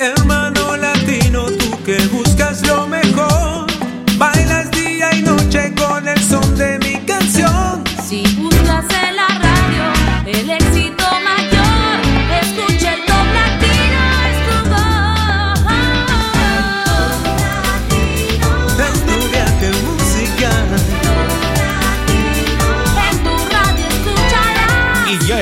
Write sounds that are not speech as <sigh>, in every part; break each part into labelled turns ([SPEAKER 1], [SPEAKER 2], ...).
[SPEAKER 1] Hermano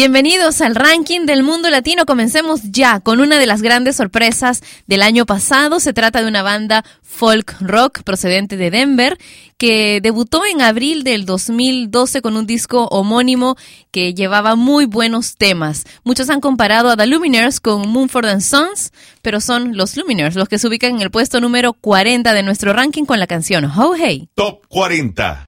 [SPEAKER 2] Bienvenidos al ranking del mundo latino. Comencemos ya con una de las grandes sorpresas del año pasado. Se trata de una banda folk rock procedente de Denver que debutó en abril del 2012 con un disco homónimo que llevaba muy buenos temas. Muchos han comparado a The Lumineers con Moonford and Sons, pero son los Lumineers los que se ubican en el puesto número 40 de nuestro ranking con la canción Ho Hey.
[SPEAKER 3] Top 40.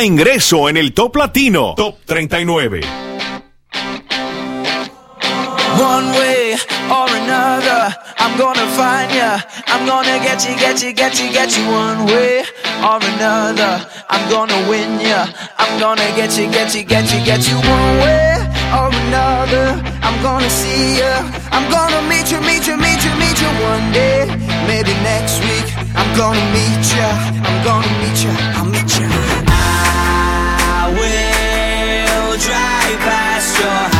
[SPEAKER 3] Reingreso en el Top Latino. Top 39.
[SPEAKER 4] One way or another, I'm gonna find ya. I'm gonna get you, get you, get you, get you. One way or another, I'm gonna win ya. I'm gonna get you, get you, get you, get you. One way or another, I'm gonna see ya. I'm gonna meet you, meet you, meet you, meet you one day. Maybe next week, I'm gonna meet ya. I'm gonna meet ya. I'll meet ya. Your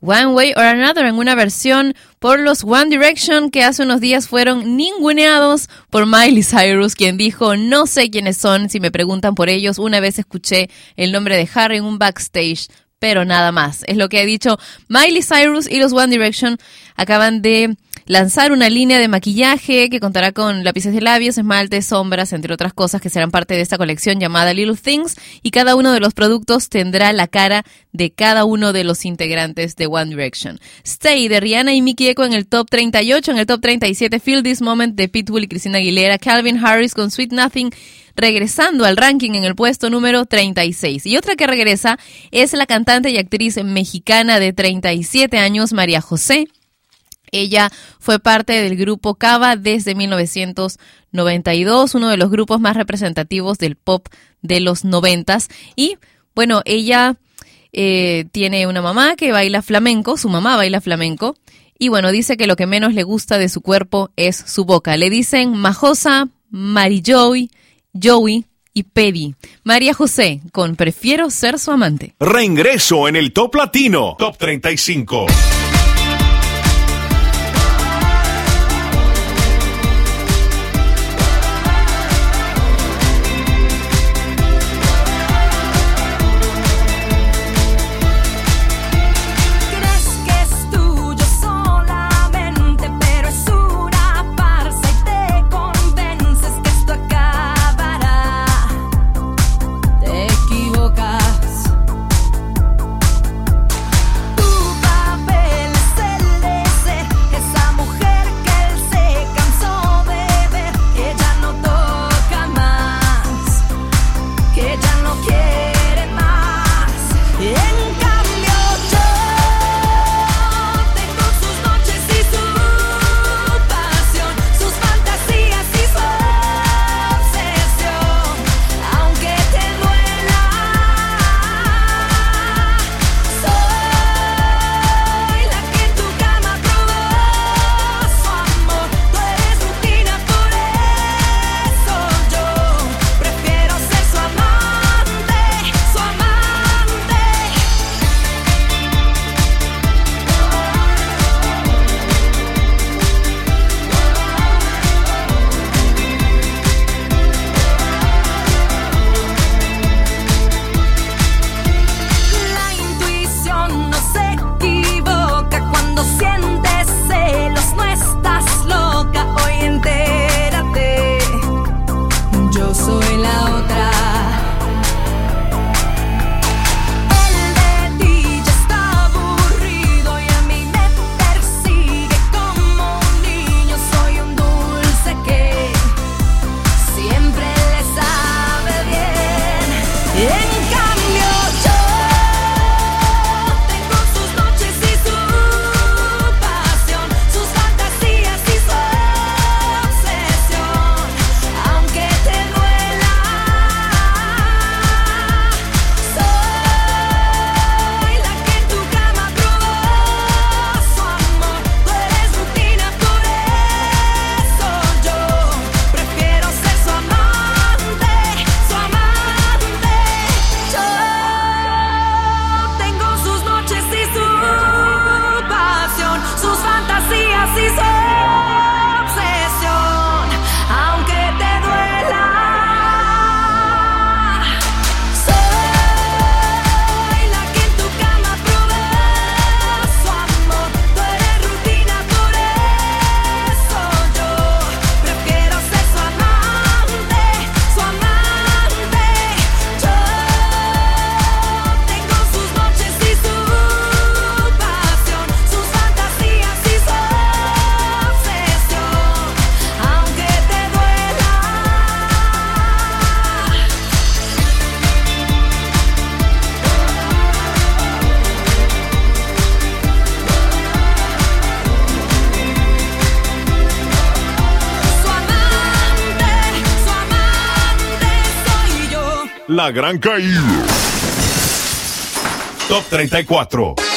[SPEAKER 4] one Way or Another
[SPEAKER 2] en una versión por los One Direction que hace unos días fueron ninguneados por Miley Cyrus, quien dijo, no sé quiénes son, si me preguntan por ellos, una vez escuché el nombre de Harry en un backstage, pero nada más. Es lo que ha dicho Miley Cyrus y los One Direction acaban de lanzar una línea de maquillaje que contará con lápices de labios, esmaltes, sombras, entre otras cosas que serán parte de esta colección llamada Little Things y cada uno de los productos tendrá la cara de cada uno de los integrantes de One Direction. Stay de Rihanna y Mickey Echo en el top 38, en el top 37 Feel This Moment de Pitbull y Christina Aguilera, Calvin Harris con Sweet Nothing regresando al ranking en el puesto número 36. Y otra que regresa es la cantante y actriz mexicana de 37 años, María José. Ella fue parte del grupo Cava desde 1992, uno de los grupos más representativos del pop de los noventas. Y bueno, ella eh, tiene una mamá que baila flamenco, su mamá baila flamenco. Y bueno, dice que lo que menos le gusta de su cuerpo es su boca. Le dicen Majosa, Mary Joey, Joey y Pedi. María José, con Prefiero ser su amante.
[SPEAKER 3] Reingreso en el Top Latino. Top 35. La Gran Caída. Top 34.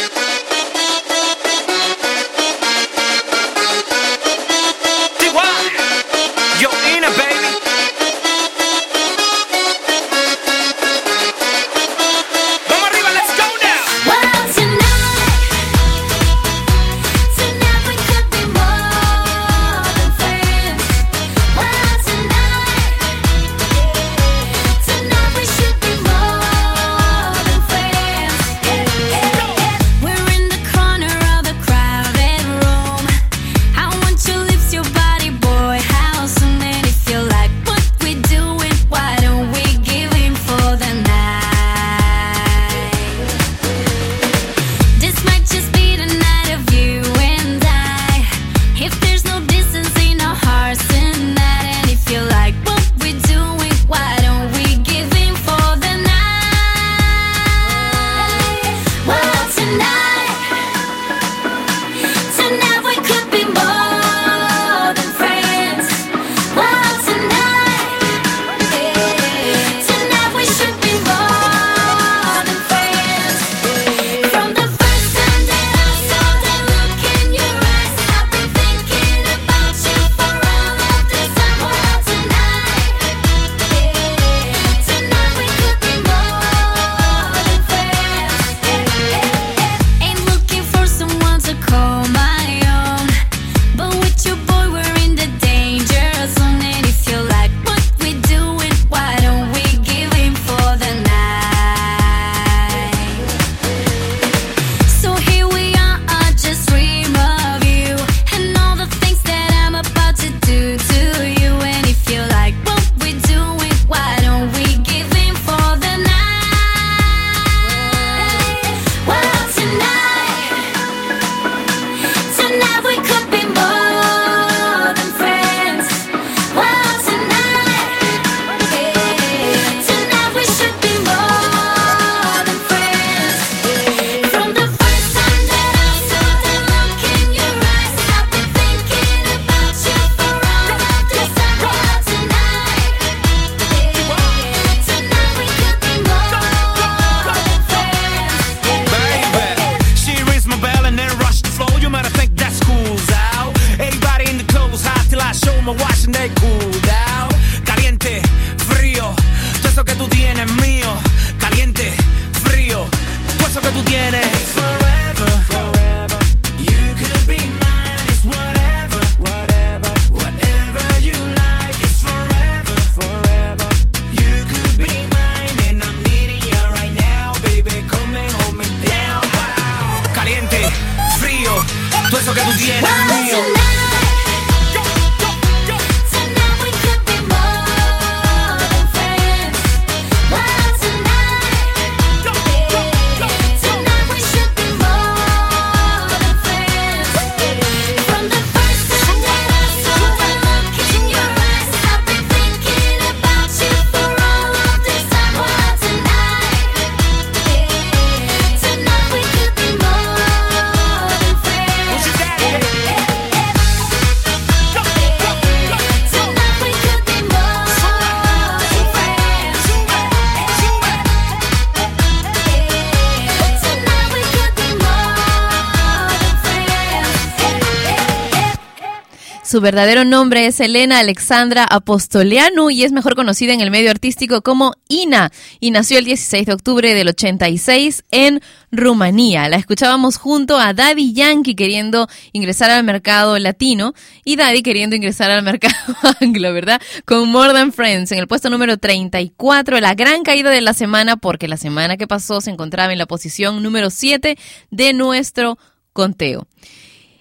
[SPEAKER 2] Su verdadero nombre es Elena Alexandra Apostolianu y es mejor conocida en el medio artístico como Ina y nació el 16 de octubre del 86 en Rumanía. La escuchábamos junto a Daddy Yankee queriendo ingresar al mercado latino y Daddy queriendo ingresar al mercado <laughs> anglo, ¿verdad? Con More Than Friends en el puesto número 34, la gran caída de la semana porque la semana que pasó se encontraba en la posición número 7 de nuestro conteo.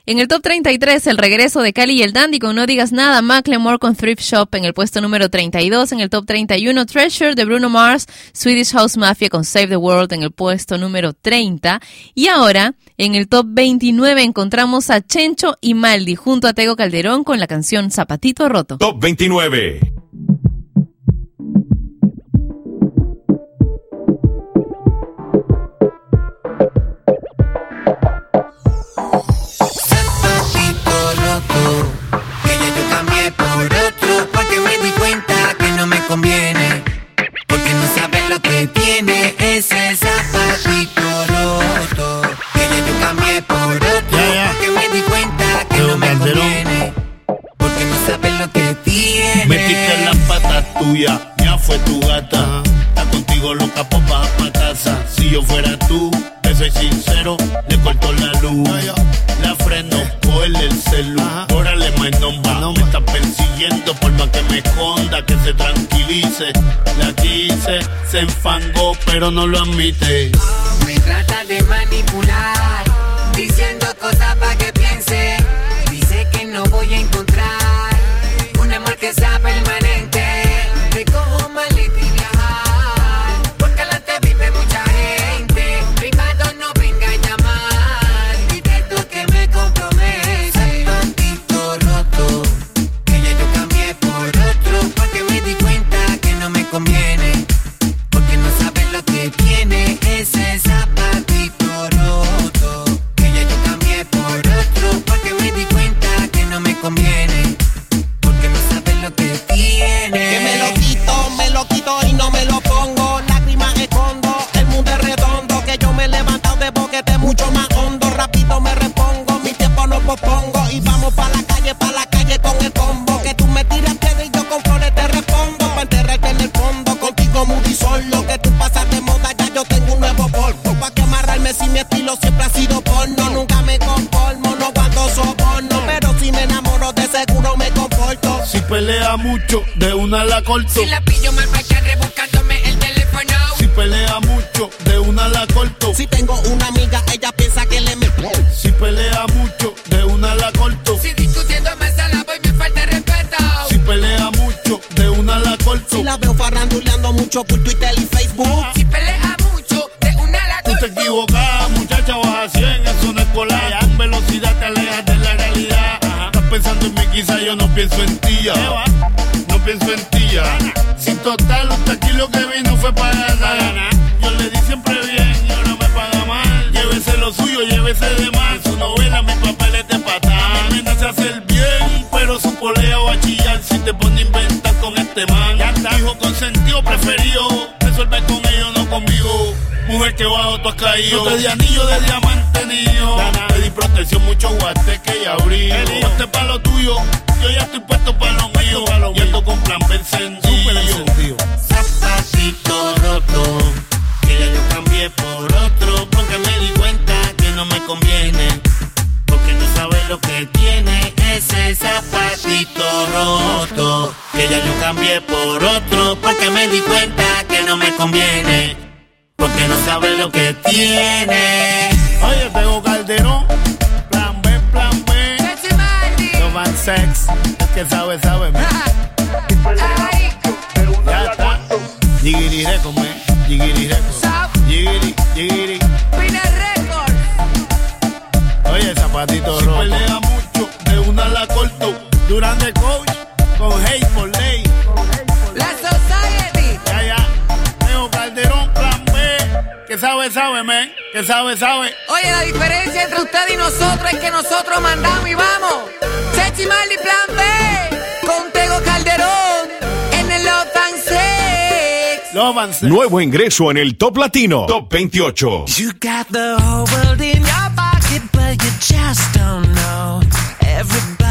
[SPEAKER 2] En el top 33, el regreso de Cali y el Dandy con No Digas Nada, Macklemore con Thrift Shop en el puesto número 32. En el top 31, Treasure de Bruno Mars, Swedish House Mafia con Save the World en el puesto número 30. Y ahora, en el top 29, encontramos a Chencho y Maldi junto a Tego Calderón con la canción Zapatito Roto.
[SPEAKER 3] Top 29.
[SPEAKER 5] tiene ese zapatito roto. Que ya yo cambié por otro. Yeah, yeah. Que me di cuenta que no me bandero. conviene. Porque no sabes lo que tiene.
[SPEAKER 6] Me quité las patas tuyas, ya fue tu gata. Está contigo loca, pues popa pa' casa. Si yo
[SPEAKER 7] fuera tú, te soy sincero, le corto
[SPEAKER 5] la luz. La freno por el
[SPEAKER 7] celular. Órale, my
[SPEAKER 6] number. Me está persiguiendo por más que me
[SPEAKER 7] esconda, que se tranquila la quise, se enfangó, pero no lo admite. Me trata de manipular, diciendo cosas para que abrigo. Ponte pa' lo tuyo, yo ya estoy puesto pa' lo mío. Y ando con plan B encendido. Zapatito roto, que ya yo cambié por otro. Porque me di cuenta que no me conviene. Porque no sabes lo que tiene ese zapatito roto. Que ya yo cambié por otro. Porque me di cuenta que no me conviene. Porque no sabe lo que tiene. Oye, tengo Calderón. Que sabe, sabe. man. Ya está. Jigiri Record, man. Jigiri Record. Jigiri, jigiri. Oye, zapatito rojo. pelea mucho, de una la corto. Durante sabe, sabe, man. Que sabe, sabe.
[SPEAKER 5] Oye, la diferencia entre usted y nosotros es que nosotros mandamos y vamos. Chechi Marley Plan B. Con Tego Calderón. En el Love and Sex.
[SPEAKER 7] Love and Sex.
[SPEAKER 8] Nuevo ingreso en el Top Latino. Top 28.
[SPEAKER 9] You got the whole world in your pocket, but you just don't know. Everybody's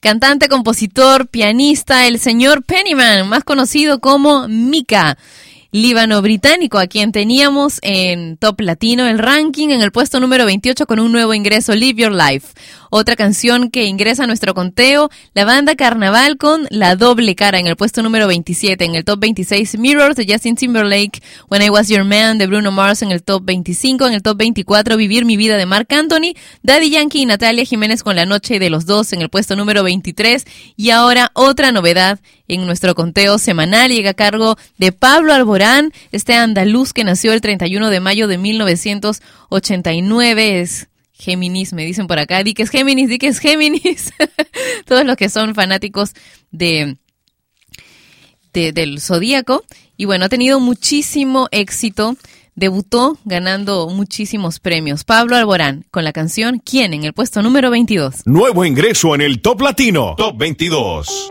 [SPEAKER 2] cantante, compositor, pianista, el señor Pennyman, más conocido como Mika líbano-británico, a quien teníamos en Top Latino el ranking en el puesto número 28 con un nuevo ingreso, Live Your Life. Otra canción que ingresa a nuestro conteo, la banda Carnaval con La Doble Cara en el puesto número 27. En el top 26, Mirrors de Justin Timberlake, When I Was Your Man de Bruno Mars en el top 25. En el top 24, Vivir mi vida de Mark Anthony, Daddy Yankee y Natalia Jiménez con La Noche de los Dos en el puesto número 23. Y ahora otra novedad en nuestro conteo semanal llega a cargo de Pablo Alborán, este andaluz que nació el 31 de mayo de 1989. Es Géminis, me dicen por acá. Di que es Géminis, di que es Géminis. <laughs> Todos los que son fanáticos de, del zodíaco. Y bueno, ha tenido muchísimo éxito. Debutó ganando muchísimos premios. Pablo Alborán con la canción ¿Quién? en el puesto número 22.
[SPEAKER 3] Nuevo ingreso en el Top Latino. Top 22.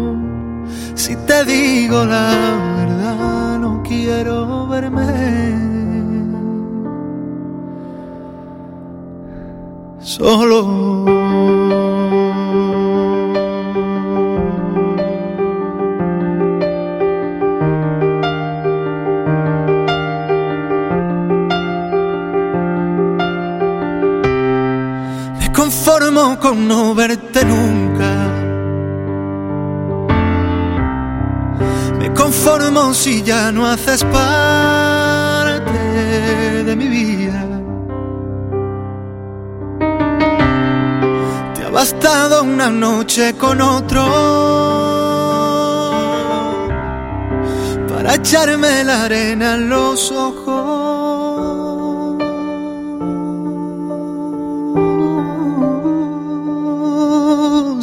[SPEAKER 10] Si te digo la verdad, no quiero verme solo. Me conformo con no verte nunca. Conformo si ya no haces parte de mi vida. Te ha bastado una noche con otro para echarme la arena en los ojos.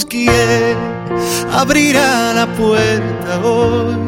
[SPEAKER 10] ¿Quién abrirá la puerta hoy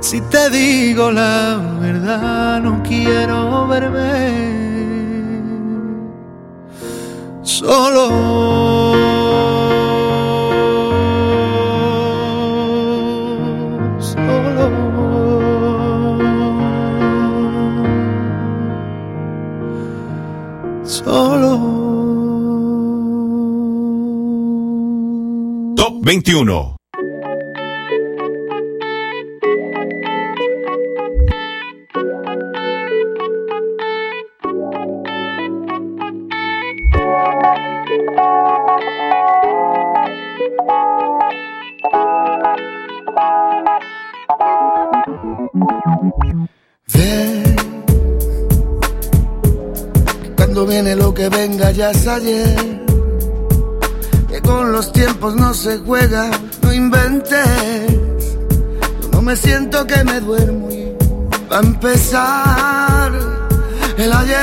[SPEAKER 10] Si te digo la verdad, no quiero verme solo. Solo.
[SPEAKER 3] Top 21.
[SPEAKER 11] que venga ya es ayer. Que con los tiempos no se juega, no inventes. Yo no me siento que me duermo y va a empezar el ayer.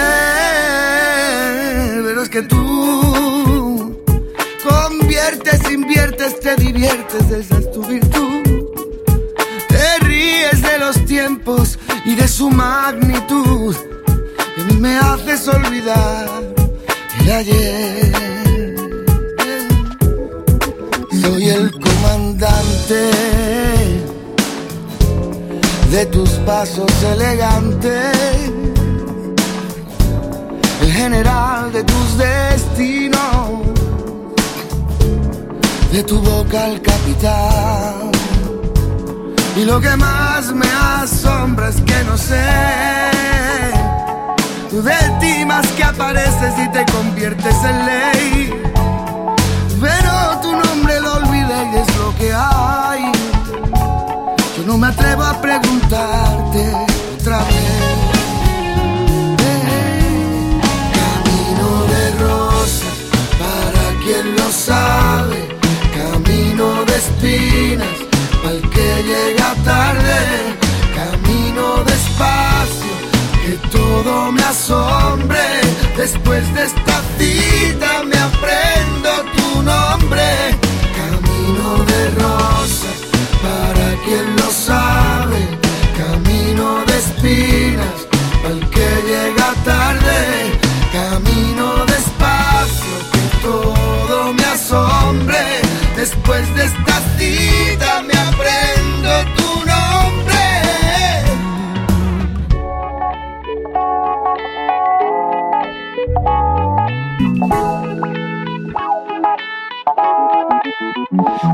[SPEAKER 11] Pero es que tú conviertes, inviertes, te diviertes, esa es tu virtud. Te ríes de los tiempos y de su magnitud. Y me haces olvidar ayer. Soy el comandante de tus pasos elegantes, el general de tus destinos, de tu boca al capitán. Y lo que más me asombra es que no sé, tú de ti más que apareces y te conviertes en ley. Pero tu nombre lo olvidé y es lo que hay. Yo no me atrevo a preguntarte otra vez. Camino de rosas, para quien lo sabe. Camino de espinas, al que llega tarde. Camino despacio, que todo me asombre. Después de esta cita me aprendo tu nombre. Camino de rosas, para quien lo sabe. Camino de espinas, al que llega tarde. Camino despacio, que todo me asombre. Después de esta cita me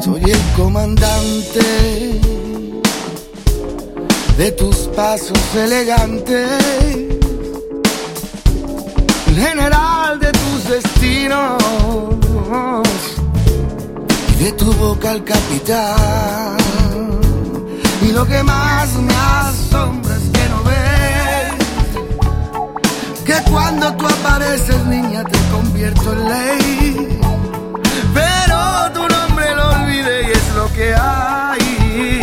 [SPEAKER 11] Soy el comandante de tus pasos elegantes, el general de tus destinos y de tu boca al capitán. Y lo que más me asombra cuando tú apareces, niña, te convierto en ley. Pero tu nombre lo olvidé y es lo que hay.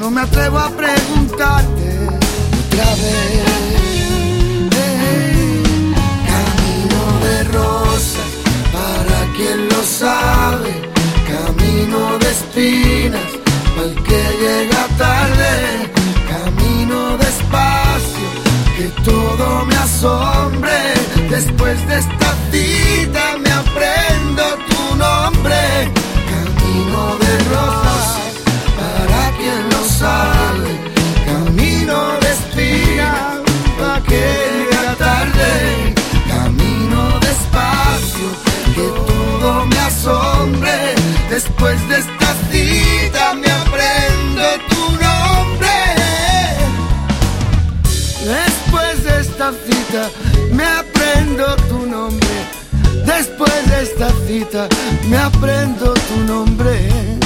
[SPEAKER 11] No me atrevo a preguntarte otra vez. Camino de rosas, para quien lo sabe. Camino de espinas, para el que llega tarde. Que todo me asombre. Después de esta cita me aprendo tu nombre. Camino de rosas, para quien lo sabe. Camino de espinas, para que llega tarde. Camino despacio, que todo me asombre. Después de esta cita cita me aprendo tu nombre. Después de esta cita me aprendo tu nombre.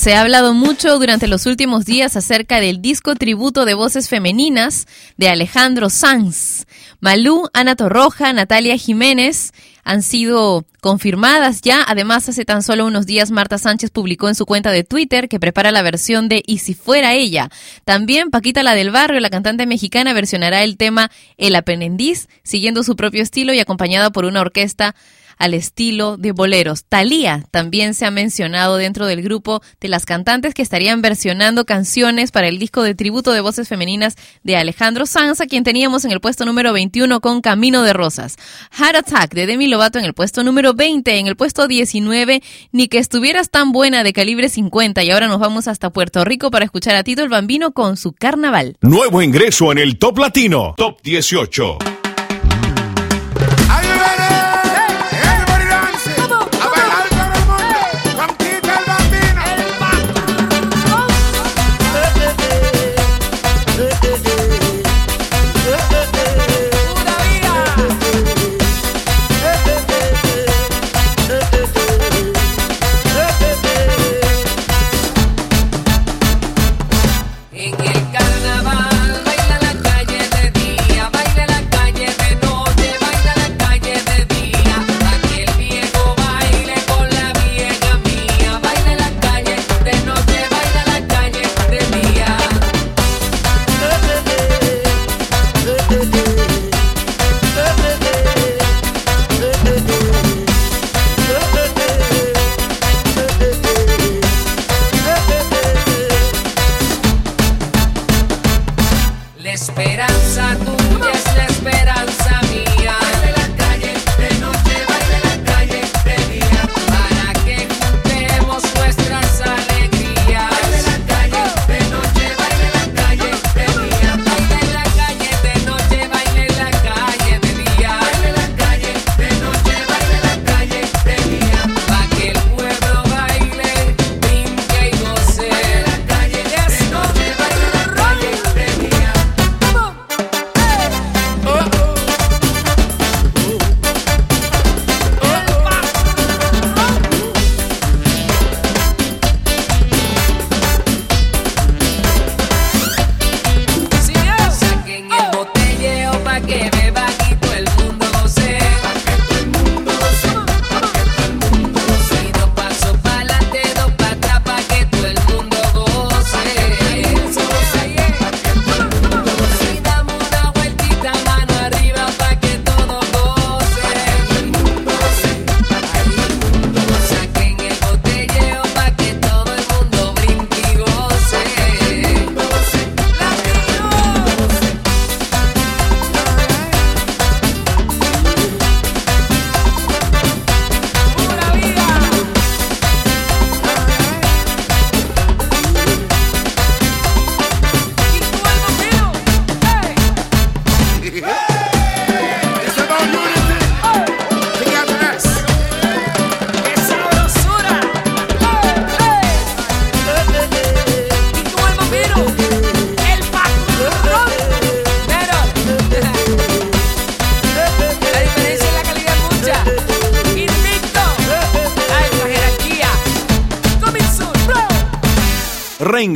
[SPEAKER 2] Se ha hablado mucho durante los últimos días acerca del disco tributo de voces femeninas de Alejandro Sanz. Malú, Ana Torroja, Natalia Jiménez han sido confirmadas ya. Además, hace tan solo unos días Marta Sánchez publicó en su cuenta de Twitter que prepara la versión de Y si fuera ella. También Paquita la del barrio, la cantante mexicana, versionará el tema El aprendiz, siguiendo su propio estilo y acompañada por una orquesta al estilo de boleros. Thalía también se ha mencionado dentro del grupo de las cantantes que estarían versionando canciones para el disco de tributo de voces femeninas de Alejandro Sanz, a quien teníamos en el puesto número 21 con Camino de Rosas. Heart Attack de Demi Lovato en el puesto número 20, en el puesto 19, Ni que estuvieras tan buena de calibre 50 y ahora nos vamos hasta Puerto Rico para escuchar a Tito el Bambino con su carnaval.
[SPEAKER 3] Nuevo ingreso en el Top Latino, Top 18.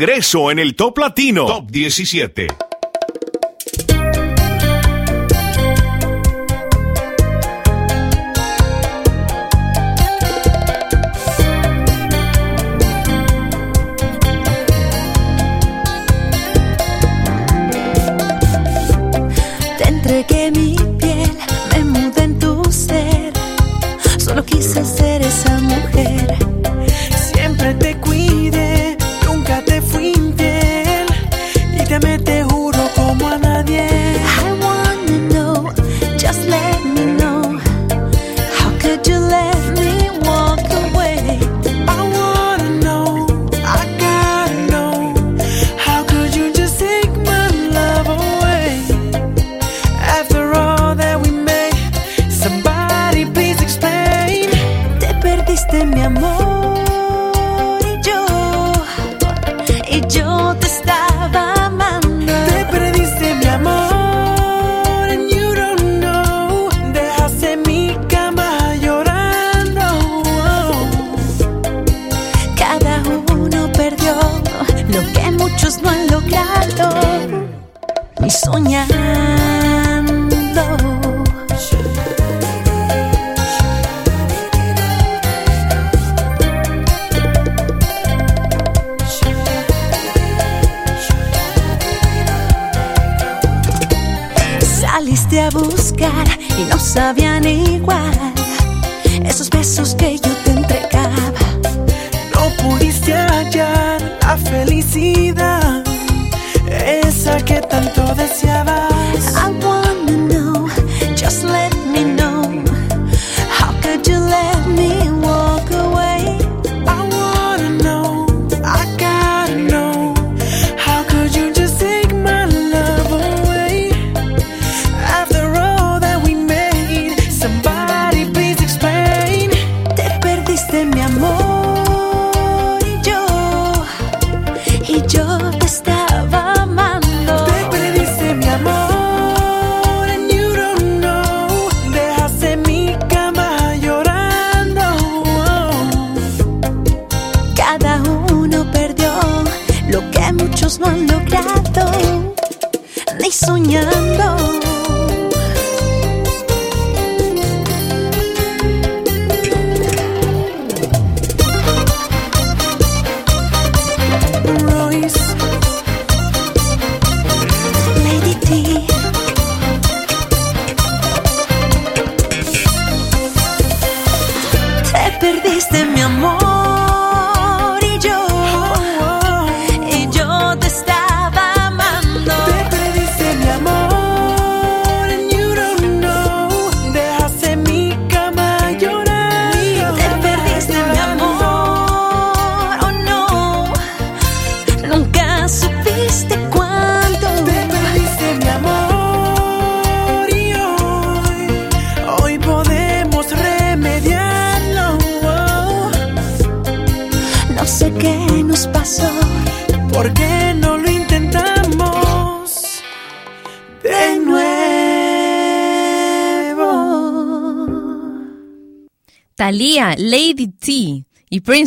[SPEAKER 8] Bro.
[SPEAKER 12] Reingreso en el Top Latino. Top 17.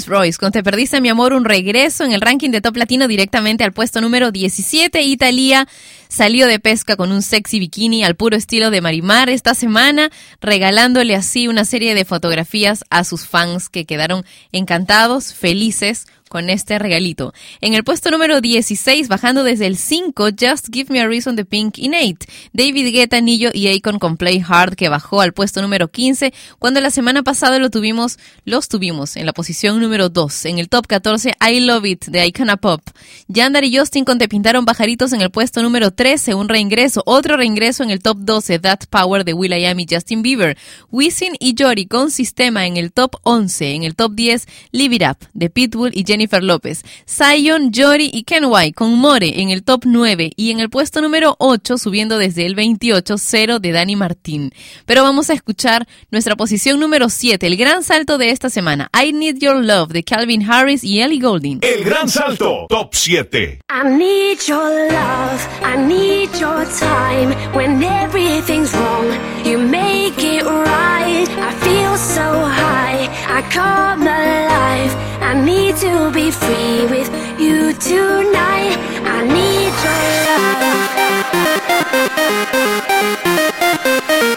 [SPEAKER 13] Royce.
[SPEAKER 2] Con Te perdiste mi amor, un regreso en el ranking de top latino directamente al puesto número 17 y Thalía salió de pesca con un sexy bikini al puro estilo de Marimar esta semana, regalándole así una serie de fotografías a sus fans que quedaron encantados, felices con este regalito. En el puesto número 16, bajando desde el 5, Just Give Me a Reason de Pink Innate. David Guetta, Nillo y Akon con Play Hard, que bajó al puesto número 15, cuando la semana pasada lo tuvimos, los tuvimos en la posición número 2. En el top 14, I Love It de Icona Pop. Yandar y Justin con Te Pintaron Bajaritos en el puesto número 13, un reingreso. Otro reingreso en el top 12, That Power de Will.i.am y Justin Bieber. Wisin y Jory con Sistema en el top 11. En el top 10, Live It Up de Pitbull y López. Zion, Jory y Kenway con More en el top 9 y en el puesto número 8 subiendo desde el 28 0 de Dani Martín. Pero vamos a escuchar nuestra posición número 7, el gran salto de esta semana. I Need Your Love de Calvin Harris y Ellie Goulding.
[SPEAKER 3] El gran salto, top 7.
[SPEAKER 14] I need your love, I need your time. When everything's wrong, you make it right. I feel so high, I come alive. I need to be free with you tonight. I need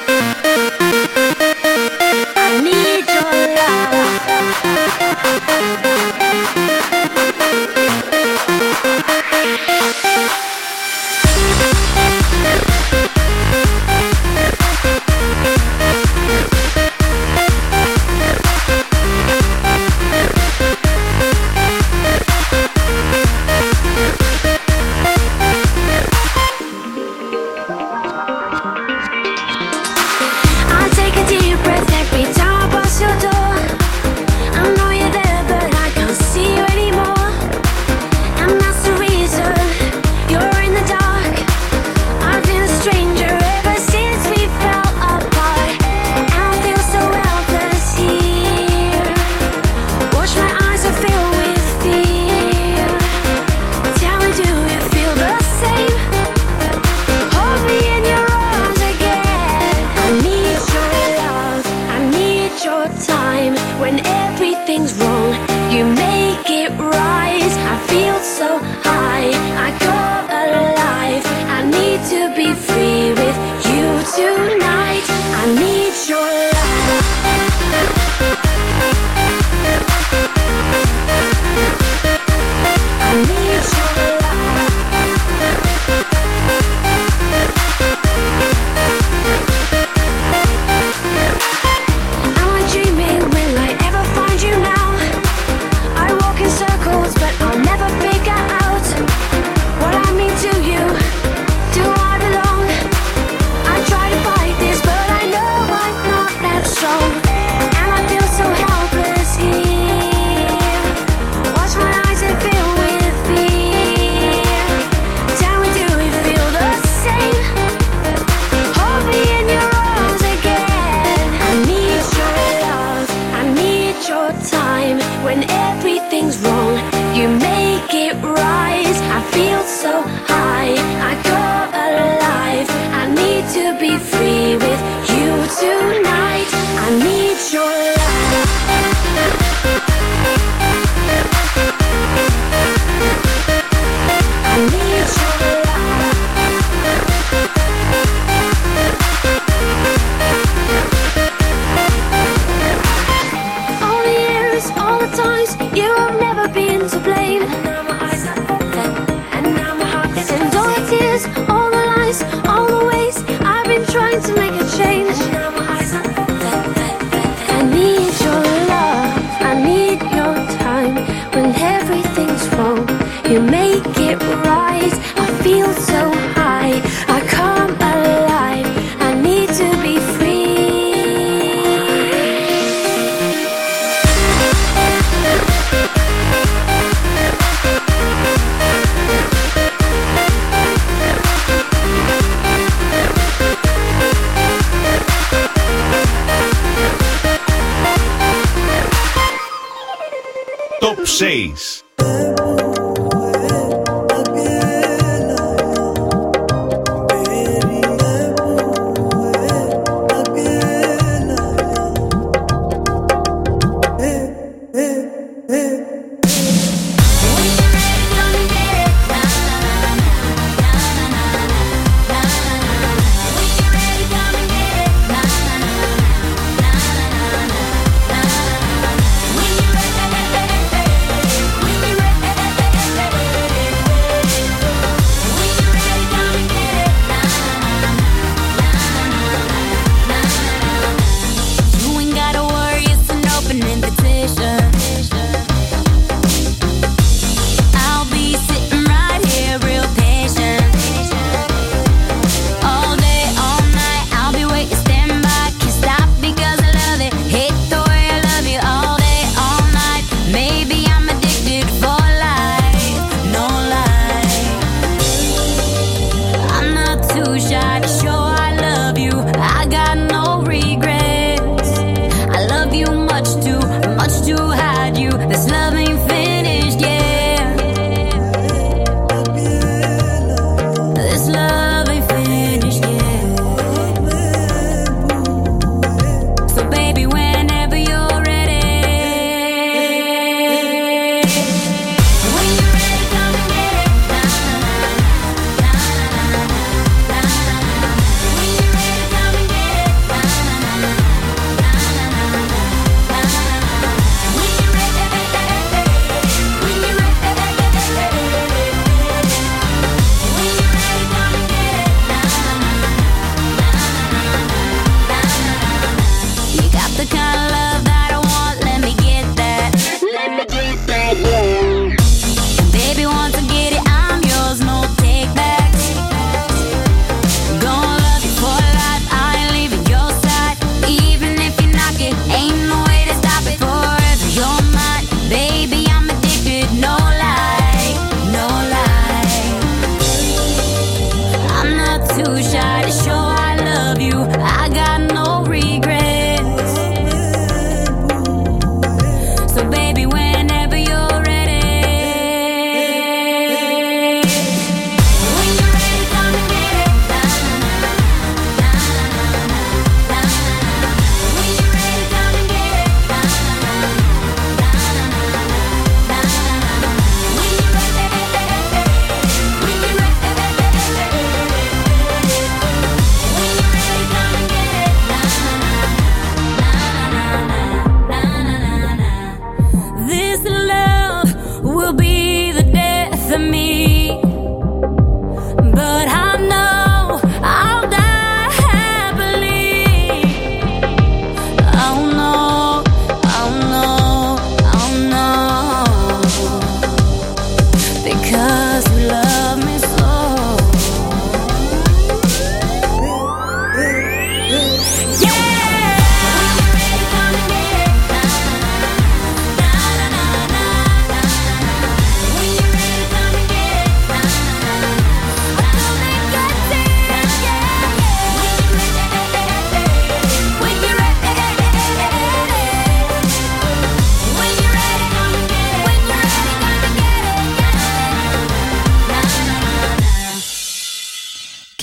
[SPEAKER 14] your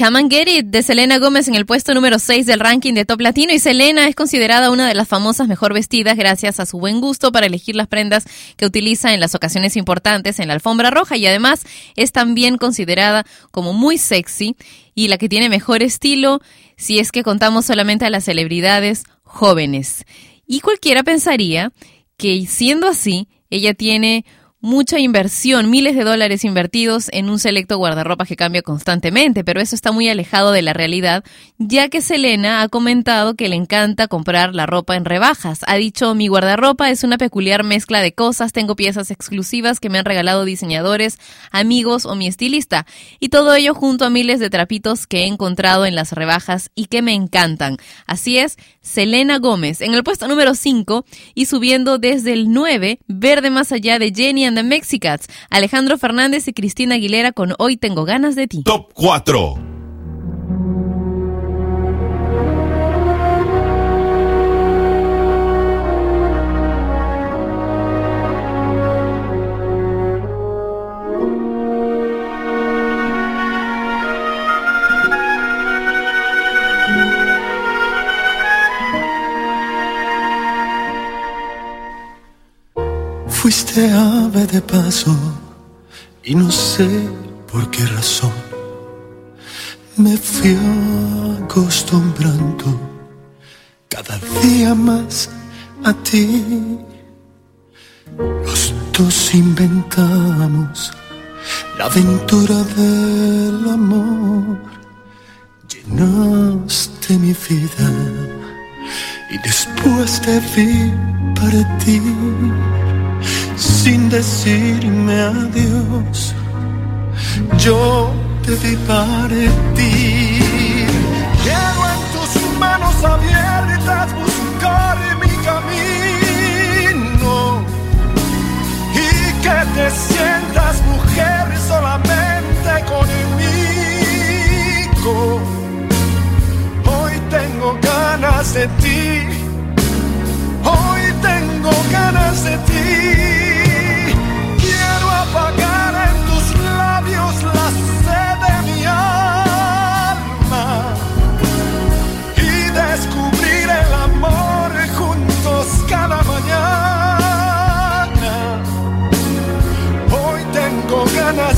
[SPEAKER 14] Come and
[SPEAKER 15] Get It
[SPEAKER 2] de Selena Gómez en el puesto número 6 del ranking de Top Latino y Selena es considerada una de las famosas mejor vestidas gracias a su buen gusto para elegir las prendas que utiliza en las ocasiones importantes en la alfombra roja y además es también considerada como muy sexy y la que tiene mejor estilo si es que contamos solamente a las celebridades jóvenes. Y cualquiera pensaría que siendo así, ella tiene mucha inversión, miles de dólares invertidos en un selecto guardarropa que cambia constantemente, pero eso está muy alejado de la realidad, ya que Selena ha comentado que le encanta comprar la ropa en rebajas. Ha dicho, mi guardarropa es una peculiar mezcla de cosas, tengo piezas exclusivas que me han regalado diseñadores, amigos o mi estilista, y todo ello junto a miles de trapitos que he encontrado en las rebajas y que me encantan. Así es, Selena Gómez en el puesto número 5 y subiendo desde el 9, Verde más allá de Jenny and the Mexicats, Alejandro Fernández y Cristina Aguilera con Hoy tengo ganas de ti.
[SPEAKER 8] Top 4.
[SPEAKER 16] Paso y no sé por qué razón me fui acostumbrando cada día más a ti. Los dos inventamos la aventura del amor. Llenaste mi vida y después te vi partir sin decirme adiós. Yo te di partir. Quiero en tus manos abiertas buscar mi camino y que te sientas mujer solamente conmigo.
[SPEAKER 6] Hoy tengo ganas de ti. Hoy tengo ganas de ti.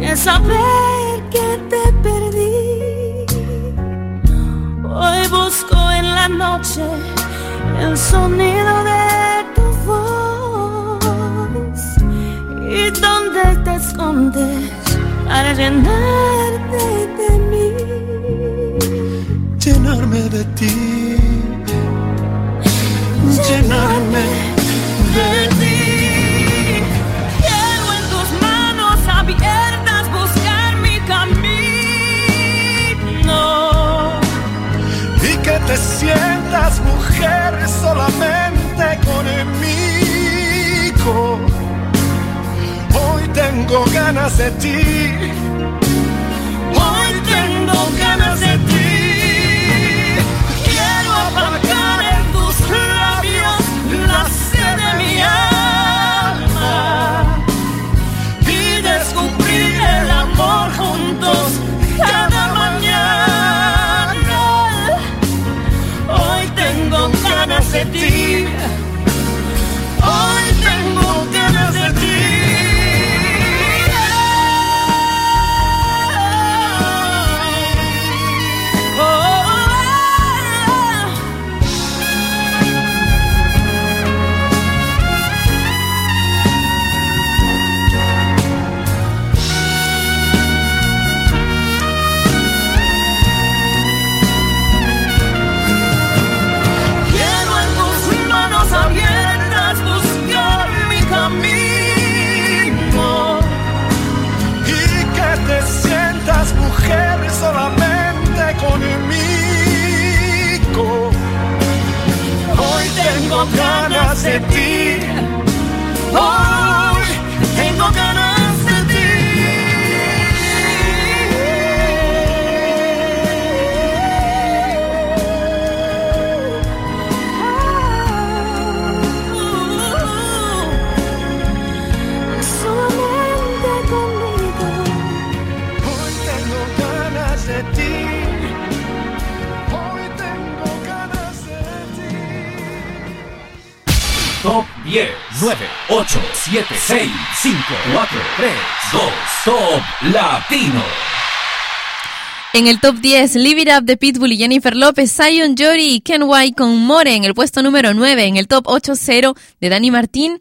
[SPEAKER 3] que saber que te perdí. Hoy busco en la noche el sonido de tu voz y donde te escondes para llenarte de mí.
[SPEAKER 6] llenarme de ti, llenarme de ti. Sientas mujer solamente conmigo. Hoy tengo ganas de ti.
[SPEAKER 17] 8, 7, 6, 5, 4, 3, 2, Top Latino.
[SPEAKER 2] En el top 10, Live It Up de Pitbull y Jennifer López, Zion Jory y Ken White con More en el puesto número 9. En el top 8, 0 de Danny Martín,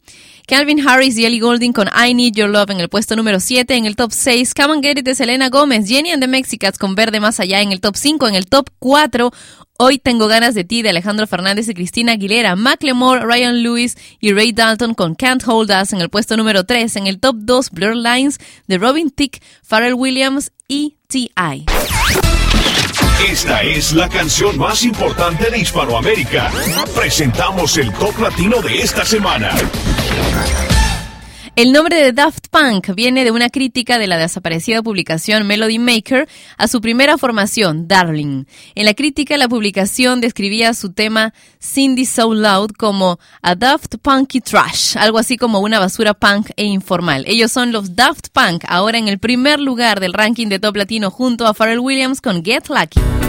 [SPEAKER 2] Calvin Harris y Ellie Goulding con I Need Your Love en el puesto número 7. En el top 6, Come and Get It de Selena Gómez, Jenny and the Mexicats con Verde Más Allá en el top 5. En el top 4, Hoy Tengo Ganas de Ti de Alejandro Fernández y Cristina Aguilera, Macklemore, Ryan Lewis y Ray Dalton con Can't Hold Us en el puesto número 3. En el top 2, Blur Lines de Robin Thicke, Pharrell Williams y T.I.
[SPEAKER 8] Esta es la canción más importante de Hispanoamérica. Presentamos el top latino de esta semana.
[SPEAKER 2] El nombre de Daft Punk viene de una crítica de la desaparecida publicación Melody Maker a su primera formación, Darling. En la crítica, la publicación describía su tema Cindy So Loud como a Daft Punky Trash, algo así como una basura punk e informal. Ellos son los Daft Punk, ahora en el primer lugar del ranking de top latino junto a Pharrell Williams con Get Lucky.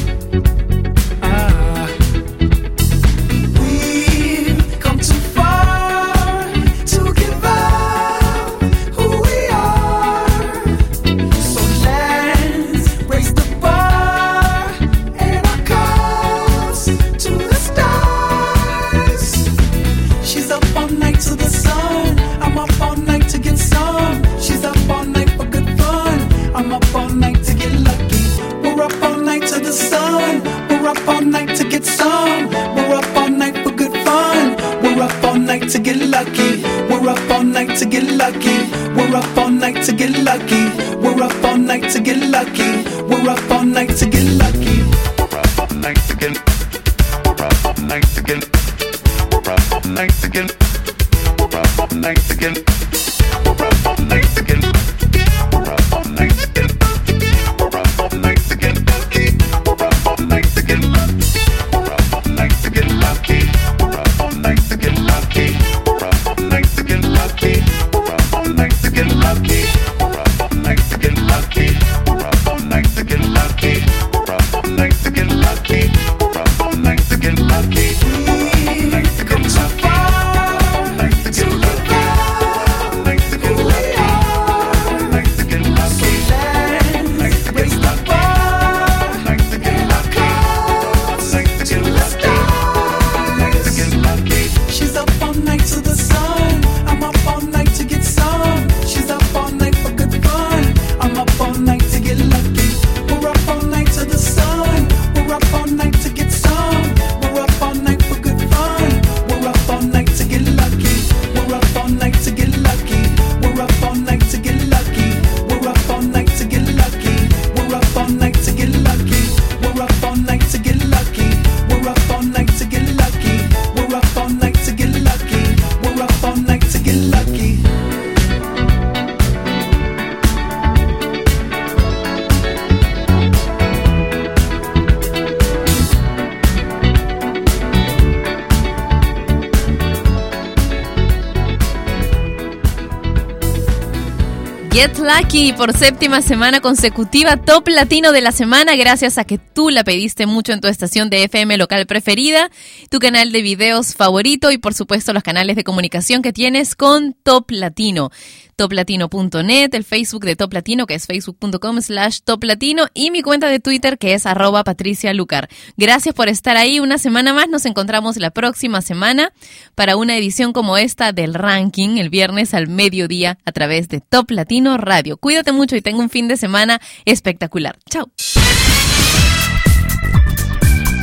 [SPEAKER 2] Lucky por séptima semana consecutiva, top latino de la semana, gracias a que tú la pediste mucho en tu estación de FM local preferida, tu canal de videos favorito y por supuesto los canales de comunicación que tienes con Top Latino. toplatino.net, el Facebook de Top Latino que es facebook.com slash toplatino y mi cuenta de Twitter que es arroba Patricia Lucar. Gracias por estar ahí una semana más, nos encontramos la próxima semana para una edición como esta del ranking el viernes al mediodía a través de Top Latino Radio. Cuídate mucho y tenga un fin de semana espectacular. Chao.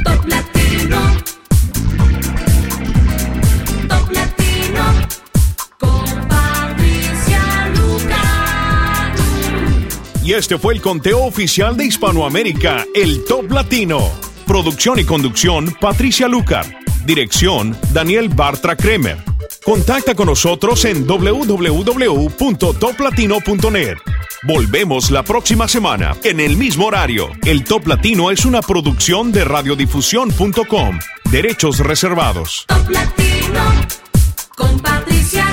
[SPEAKER 18] Top Latino. Top Latino. Con Patricia Lucar.
[SPEAKER 8] Y este fue el conteo oficial de Hispanoamérica, el Top Latino. Producción y conducción, Patricia Lucar. Dirección, Daniel Bartra Kremer. Contacta con nosotros en www.toplatino.net. Volvemos la próxima semana, en el mismo horario. El Top Latino es una producción de radiodifusión.com. Derechos reservados.
[SPEAKER 18] Top Latino. Con Patricia